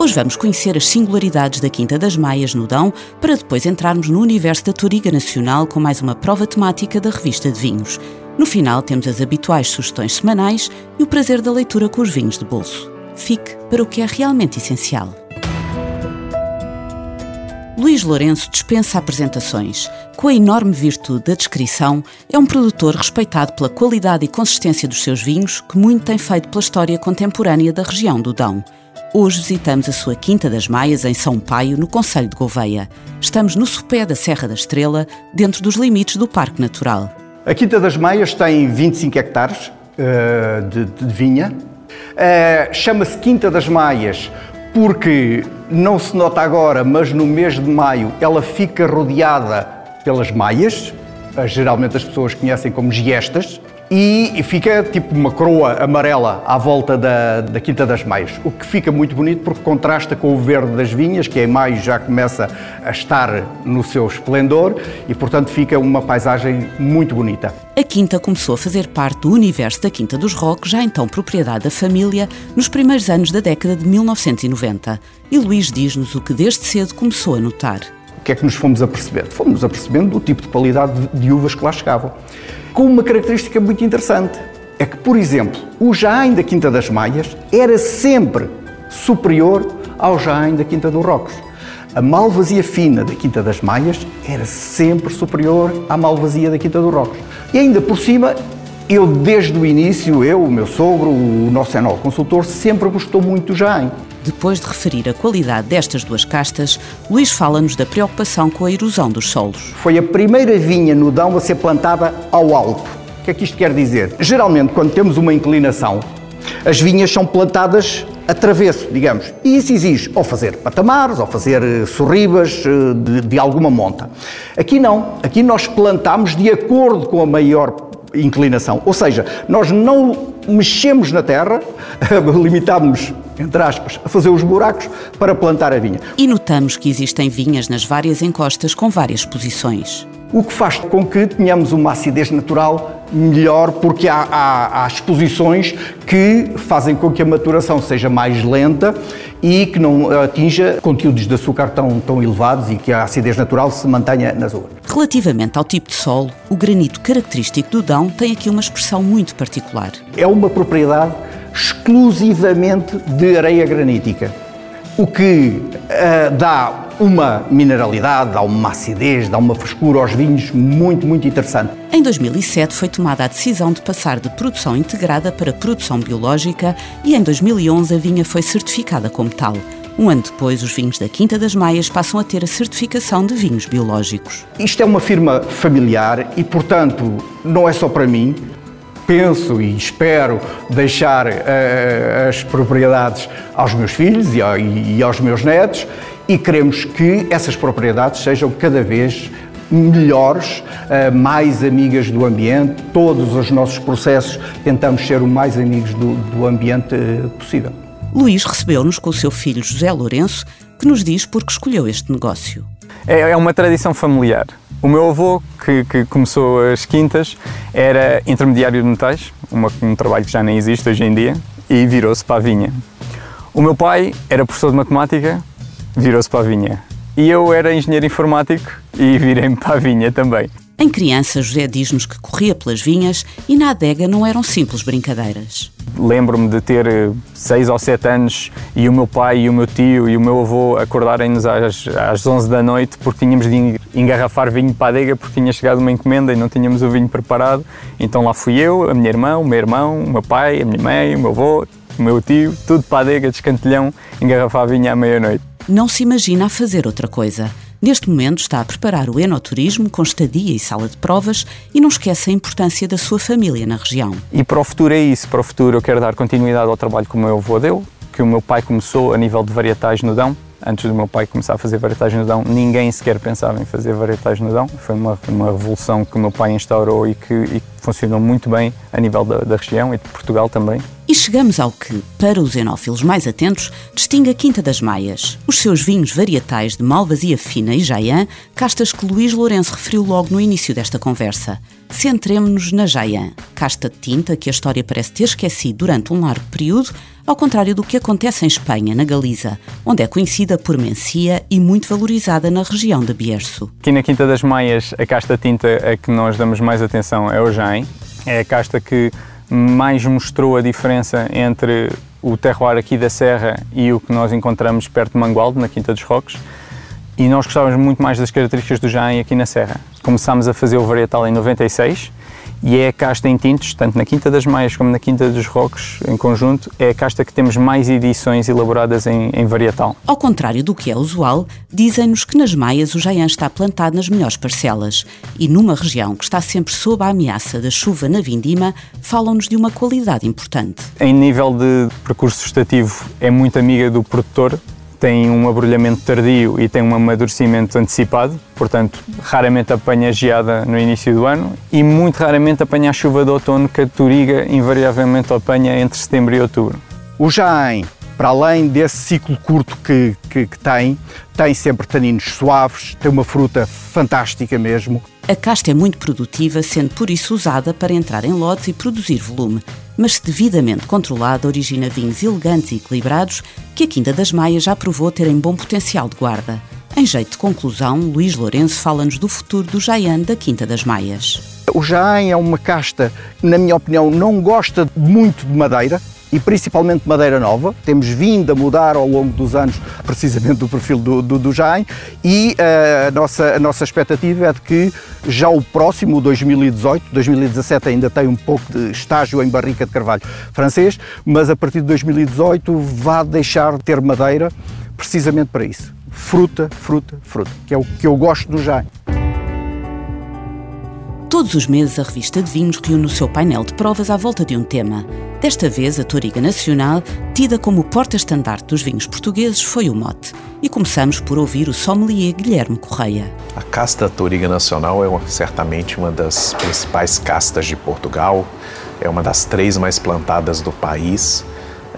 Hoje vamos conhecer as singularidades da Quinta das Maias no Dão, para depois entrarmos no universo da Toriga Nacional com mais uma prova temática da revista de vinhos. No final temos as habituais sugestões semanais e o prazer da leitura com os vinhos de bolso. Fique para o que é realmente essencial. Luís Lourenço dispensa apresentações. Com a enorme virtude da descrição, é um produtor respeitado pela qualidade e consistência dos seus vinhos, que muito tem feito pela história contemporânea da região do Dão. Hoje visitamos a sua Quinta das Maias, em São Paio, no Conselho de Gouveia. Estamos no sopé da Serra da Estrela, dentro dos limites do Parque Natural. A Quinta das Maias tem 25 hectares uh, de, de, vinha. Uh, Chama-se Quinta das Maias porque não se nota agora, mas no mês de maio ela fica rodeada pelas maias, geralmente as pessoas conhecem como giestas, e fica tipo uma coroa amarela à volta da, da Quinta das Maias, o que fica muito bonito porque contrasta com o verde das vinhas, que em maio já começa a estar no seu esplendor e, portanto, fica uma paisagem muito bonita. A Quinta começou a fazer parte do universo da Quinta dos Roques, já então propriedade da família, nos primeiros anos da década de 1990. E Luís diz-nos o que desde cedo começou a notar. O que é que nos fomos apercebendo? Fomos apercebendo do tipo de qualidade de uvas que lá chegavam com uma característica muito interessante. É que, por exemplo, o Jaim da Quinta das Maias era sempre superior ao Jaim da Quinta dos Rocos. A malvasia fina da Quinta das Maias era sempre superior à malvasia da Quinta dos Rocos. E ainda por cima, eu desde o início, eu, o meu sogro, o nosso enol consultor, sempre gostou muito do Jaim. Depois de referir a qualidade destas duas castas, Luís fala-nos da preocupação com a erosão dos solos. Foi a primeira vinha no Dão a ser plantada ao alto. O que é que isto quer dizer? Geralmente, quando temos uma inclinação, as vinhas são plantadas a travesso, digamos. E isso exige ou fazer patamares, ou fazer eh, sorribas eh, de, de alguma monta. Aqui não. Aqui nós plantamos de acordo com a maior inclinação. Ou seja, nós não mexemos na terra, limitamos entre aspas, a fazer os buracos para plantar a vinha. E notamos que existem vinhas nas várias encostas com várias posições. O que faz com que tenhamos uma acidez natural melhor, porque há, há, há exposições que fazem com que a maturação seja mais lenta e que não atinja conteúdos de açúcar tão, tão elevados e que a acidez natural se mantenha nas uvas. Relativamente ao tipo de solo, o granito característico do Dão tem aqui uma expressão muito particular. É uma propriedade exclusivamente de areia granítica, o que uh, dá uma mineralidade, dá uma acidez, dá uma frescura aos vinhos muito, muito interessante. Em 2007 foi tomada a decisão de passar de produção integrada para produção biológica e em 2011 a vinha foi certificada como tal. Um ano depois, os vinhos da Quinta das Maias passam a ter a certificação de vinhos biológicos. Isto é uma firma familiar e, portanto, não é só para mim penso e espero deixar uh, as propriedades aos meus filhos e, e, aos meus netos e queremos que essas propriedades sejam cada vez melhores, uh, mais amigas do ambiente. Todos os nossos processos tentamos ser o mais amigos do, do ambiente possível. Luís recebeu-nos com o seu filho José Lourenço, que nos diz por que escolheu este negócio. É, é uma tradição familiar. O meu avô, que, que, começou as quintas, era intermediário de metais, uma, um trabalho que já nem existe hoje em dia, e virou-se para a vinha. O meu pai era professor de matemática, virou-se para a vinha. E eu era engenheiro informático e virei-me para a vinha também. Em criança, José diz-nos que corria pelas vinhas e na adega não eram simples brincadeiras. Lembro-me de ter eh, seis ou sete anos e o meu pai e o meu tio e o meu avô acordarem-nos às, às 11 da noite porque tínhamos de engarrafar vinho para a adega porque tinha chegado uma encomenda e não tínhamos o vinho preparado. Então lá fui eu, a minha irmã, o meu irmão, o meu pai, a minha mãe, o meu avô, o meu tio, tudo para a adega de escantelhão, engarrafar vinho à meia-noite. Não se imagina a fazer outra coisa. Neste momento está a preparar o enoturismo com estadia e sala de provas e não esquece a importância da sua família na região. E para o futuro é isso, para o futuro eu quero dar continuidade ao trabalho que o meu avô deu, que o meu pai começou a nível de varietais no Dão antes do meu pai começar a fazer varietais no Dão, ninguém sequer pensava em fazer varietais no Dão. Foi uma, uma revolução que o meu pai instaurou e que, e funcionou muito bem a nível da, da região e de Portugal também. E chegamos ao que, para os enófilos mais atentos, distingue a Quinta das Maias. Os seus vinhos varietais de Malvasia Fina e Jaian, castas que Luís Lourenço referiu logo no início desta conversa. Centremo-nos na Jaian, casta de tinta que a história parece ter esquecido durante um largo período, ao contrário do que acontece em Espanha, na Galiza, onde é conhecida por mencia e muito valorizada na região de Bierzo. Aqui na Quinta das Maias, a casta tinta a que nós damos mais atenção é o Jain. É a casta que mais mostrou a diferença entre o terroir aqui da Serra e o que nós encontramos perto de Mangualde, na Quinta dos Roques. E nós gostávamos muito mais das características do Jain aqui na Serra. Começámos a fazer o varietal em 96 e é a casta em tintos, tanto na Quinta das Maias como na Quinta dos Roques em conjunto, é a casta que temos mais edições elaboradas em, em varietal. Ao contrário do que é usual, dizem-nos que nas Maias o Jaian está plantado nas melhores parcelas e numa região que está sempre sob a ameaça da chuva na vindima, falam-nos de uma qualidade importante. Em nível de percurso gestativo, é muito amiga do produtor, tem um abrulhamento tardio e tem um amadurecimento antecipado, portanto, raramente apanha geada no início do ano e muito raramente apanha a chuva de outono que a Toriga invariavelmente apanha entre setembro e outubro. O Jaén, para além desse ciclo curto que, que, que tem, tem sempre taninos suaves, tem uma fruta fantástica mesmo. A casta é muito produtiva, sendo por isso usada para entrar em lotes e produzir volume, mas se devidamente controlada origina vinhos elegantes e equilibrados que a Quinta das Maias já provou terem bom potencial de guarda. Em jeito de conclusão, Luís Lourenço fala-nos do futuro do Jaian da Quinta das Maias. O Jaén é uma casta na minha opinião, não gosta muito de madeira, e principalmente madeira nova. Temos vindo a mudar ao longo dos anos precisamente do perfil do, do, do Jaén e uh, a, nossa, a nossa expectativa é de que já o próximo, o 2018, 2017 ainda tem um pouco de estágio em barrica de carvalho francês, mas a partir de 2018 vai deixar de ter madeira precisamente para isso. Fruta, fruta, fruta, que é o que eu gosto do Jaén. Todos os meses, a revista de vinhos reúne o seu painel de provas à volta de um tema. Desta vez, a Toriga Nacional, tida como porta-estandarte dos vinhos portugueses, foi o mote. E começamos por ouvir o sommelier Guilherme Correia. A casta Toriga Nacional é uma, certamente uma das principais castas de Portugal, é uma das três mais plantadas do país.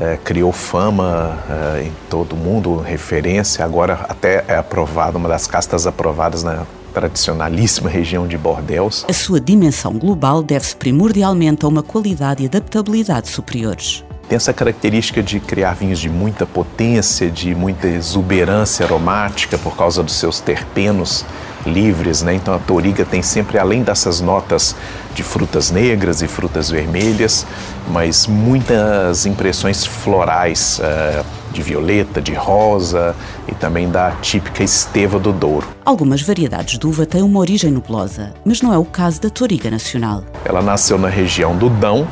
É, criou fama é, em todo o mundo, referência, agora até é aprovada, uma das castas aprovadas na tradicionalíssima região de Bordeaux. A sua dimensão global deve-se primordialmente a uma qualidade e adaptabilidade superiores. Tem essa característica de criar vinhos de muita potência, de muita exuberância aromática por causa dos seus terpenos livres, né? Então a Toriga tem sempre, além dessas notas de frutas negras e frutas vermelhas, mas muitas impressões florais uh, de violeta, de rosa e também da típica esteva do Douro. Algumas variedades de uva têm uma origem nublosa, mas não é o caso da Toriga Nacional. Ela nasceu na região do Dão,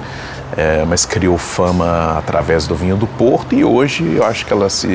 é, mas criou fama através do vinho do Porto e hoje eu acho que ela se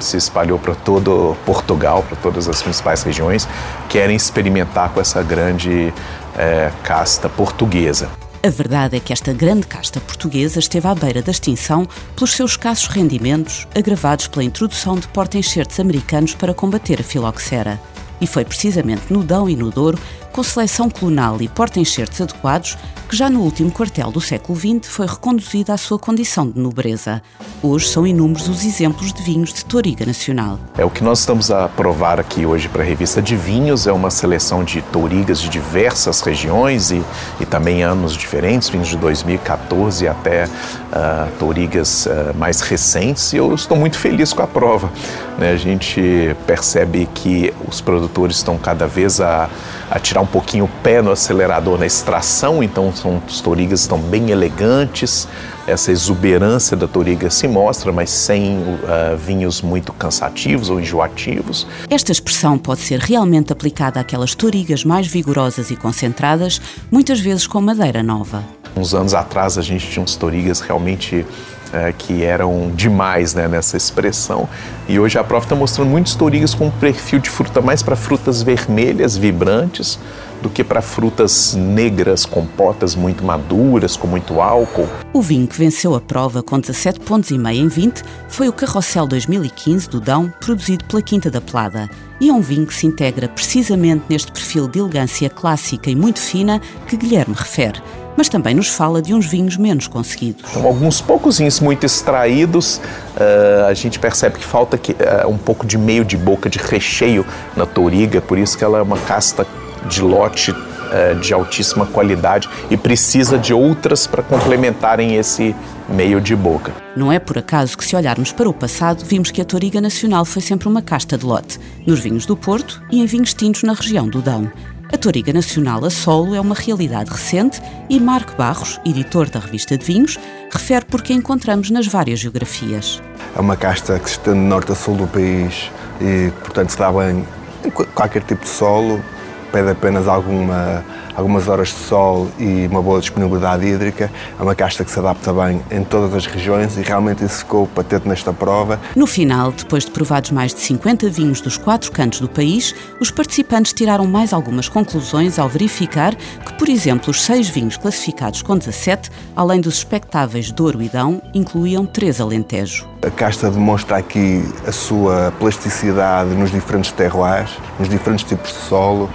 se espalhou para todo Portugal, para todas as principais regiões, querem experimentar com essa grande é, casta portuguesa. A verdade é que esta grande casta portuguesa esteve à beira da extinção pelos seus escassos rendimentos, agravados pela introdução de porta-enxertos americanos para combater a filoxera. E foi precisamente no Dão e no Douro com seleção clonal e porta-enxertos adequados, que já no último quartel do século XX foi reconduzida à sua condição de nobreza. Hoje são inúmeros os exemplos de vinhos de Toriga Nacional. É o que nós estamos a provar aqui hoje para a revista de vinhos, é uma seleção de Torigas de diversas regiões e, e também anos diferentes, vinhos de 2014 até uh, Torigas uh, mais recentes, e eu estou muito feliz com a prova. Né? A gente percebe que os produtores estão cada vez a, a tirar um pouquinho o pé no acelerador na extração, então são, os torigas estão bem elegantes, essa exuberância da toriga se mostra, mas sem uh, vinhos muito cansativos ou enjoativos. Esta expressão pode ser realmente aplicada àquelas torigas mais vigorosas e concentradas, muitas vezes com madeira nova. Uns anos atrás a gente tinha uns torigas realmente é, que eram demais né, nessa expressão. E hoje a prova está mostrando muitos torigas com um perfil de fruta mais para frutas vermelhas, vibrantes, do que para frutas negras, compotas muito maduras, com muito álcool. O vinho que venceu a prova com 17 pontos e meio em 20 foi o Carrossel 2015 do Dão, produzido pela Quinta da Plada. E é um vinho que se integra precisamente neste perfil de elegância clássica e muito fina que Guilherme refere mas também nos fala de uns vinhos menos conseguidos. Então, alguns poucos vinhos muito extraídos, uh, a gente percebe que falta que, uh, um pouco de meio de boca, de recheio na touriga, por isso que ela é uma casta de lote uh, de altíssima qualidade e precisa de outras para complementarem esse meio de boca. Não é por acaso que, se olharmos para o passado, vimos que a Toriga Nacional foi sempre uma casta de lote, nos vinhos do Porto e em vinhos tintos na região do Dão. A Toriga Nacional a solo é uma realidade recente e Marco Barros, editor da revista de vinhos, refere porque a encontramos nas várias geografias. É uma casta que se estende de norte a sul do país e, portanto, se dá bem em qualquer tipo de solo, pede apenas alguma algumas horas de sol e uma boa disponibilidade hídrica. É uma casta que se adapta bem em todas as regiões e realmente isso ficou patente nesta prova. No final, depois de provados mais de 50 vinhos dos quatro cantos do país, os participantes tiraram mais algumas conclusões ao verificar que, por exemplo, os seis vinhos classificados com 17, além dos expectáveis Douro e Dão, incluíam três Alentejo. A casta demonstra aqui a sua plasticidade nos diferentes terroirs, nos diferentes tipos de solo,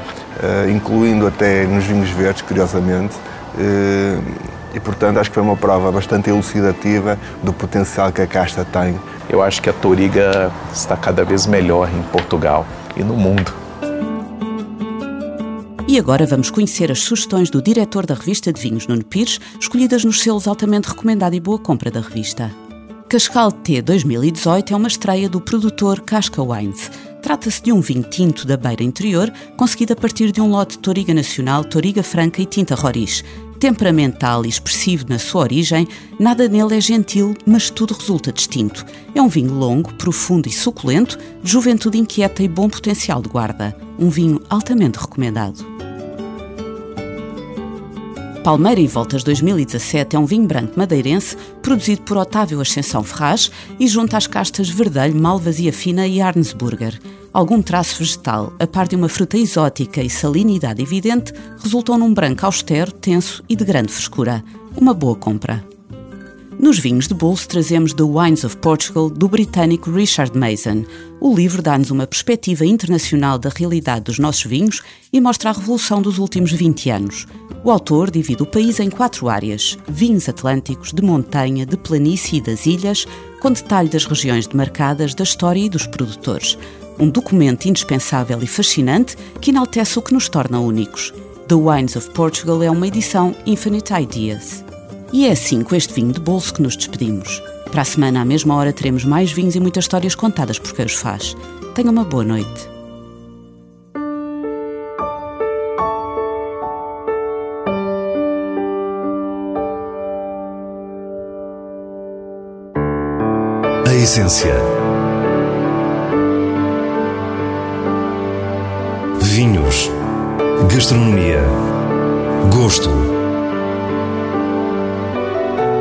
incluindo até nos vinhos verdes, curiosamente. Eh, e, portanto, acho que foi uma prova bastante elucidativa do potencial que a casta tem. Eu acho que a Toriga está cada vez melhor em Portugal e no mundo. E agora vamos conhecer as sugestões do diretor da revista de vinhos, Nuno Pires, escolhidas nos selos altamente recomendado e boa compra da revista. Cascal T 2018 é uma estreia do produtor Casca Wines Trata-se de um vinho tinto da beira interior, conseguido a partir de um lote de Toriga Nacional, Toriga Franca e Tinta Roriz. Temperamental e expressivo na sua origem, nada nele é gentil, mas tudo resulta distinto. É um vinho longo, profundo e suculento, de juventude inquieta e bom potencial de guarda. Um vinho altamente recomendado. Palmeira e Voltas 2017 é um vinho branco madeirense produzido por Otávio Ascensão Ferraz e junto às castas Verdelho, Malvasia Fina e Arnsburger. Algum traço vegetal, a par de uma fruta exótica e salinidade evidente, resultou num branco austero, tenso e de grande frescura. Uma boa compra. Nos vinhos de bolso trazemos The Wines of Portugal, do britânico Richard Mason. O livro dá-nos uma perspectiva internacional da realidade dos nossos vinhos e mostra a revolução dos últimos 20 anos. O autor divide o país em quatro áreas: vinhos atlânticos, de montanha, de planície e das ilhas, com detalhe das regiões demarcadas, da história e dos produtores. Um documento indispensável e fascinante que enaltece o que nos torna únicos. The Wines of Portugal é uma edição Infinite Ideas. E é assim, com este vinho de bolso, que nos despedimos. Para a semana, à mesma hora, teremos mais vinhos e muitas histórias contadas por quem os faz. Tenha uma boa noite. A essência. Vinhos. Gastronomia. Gosto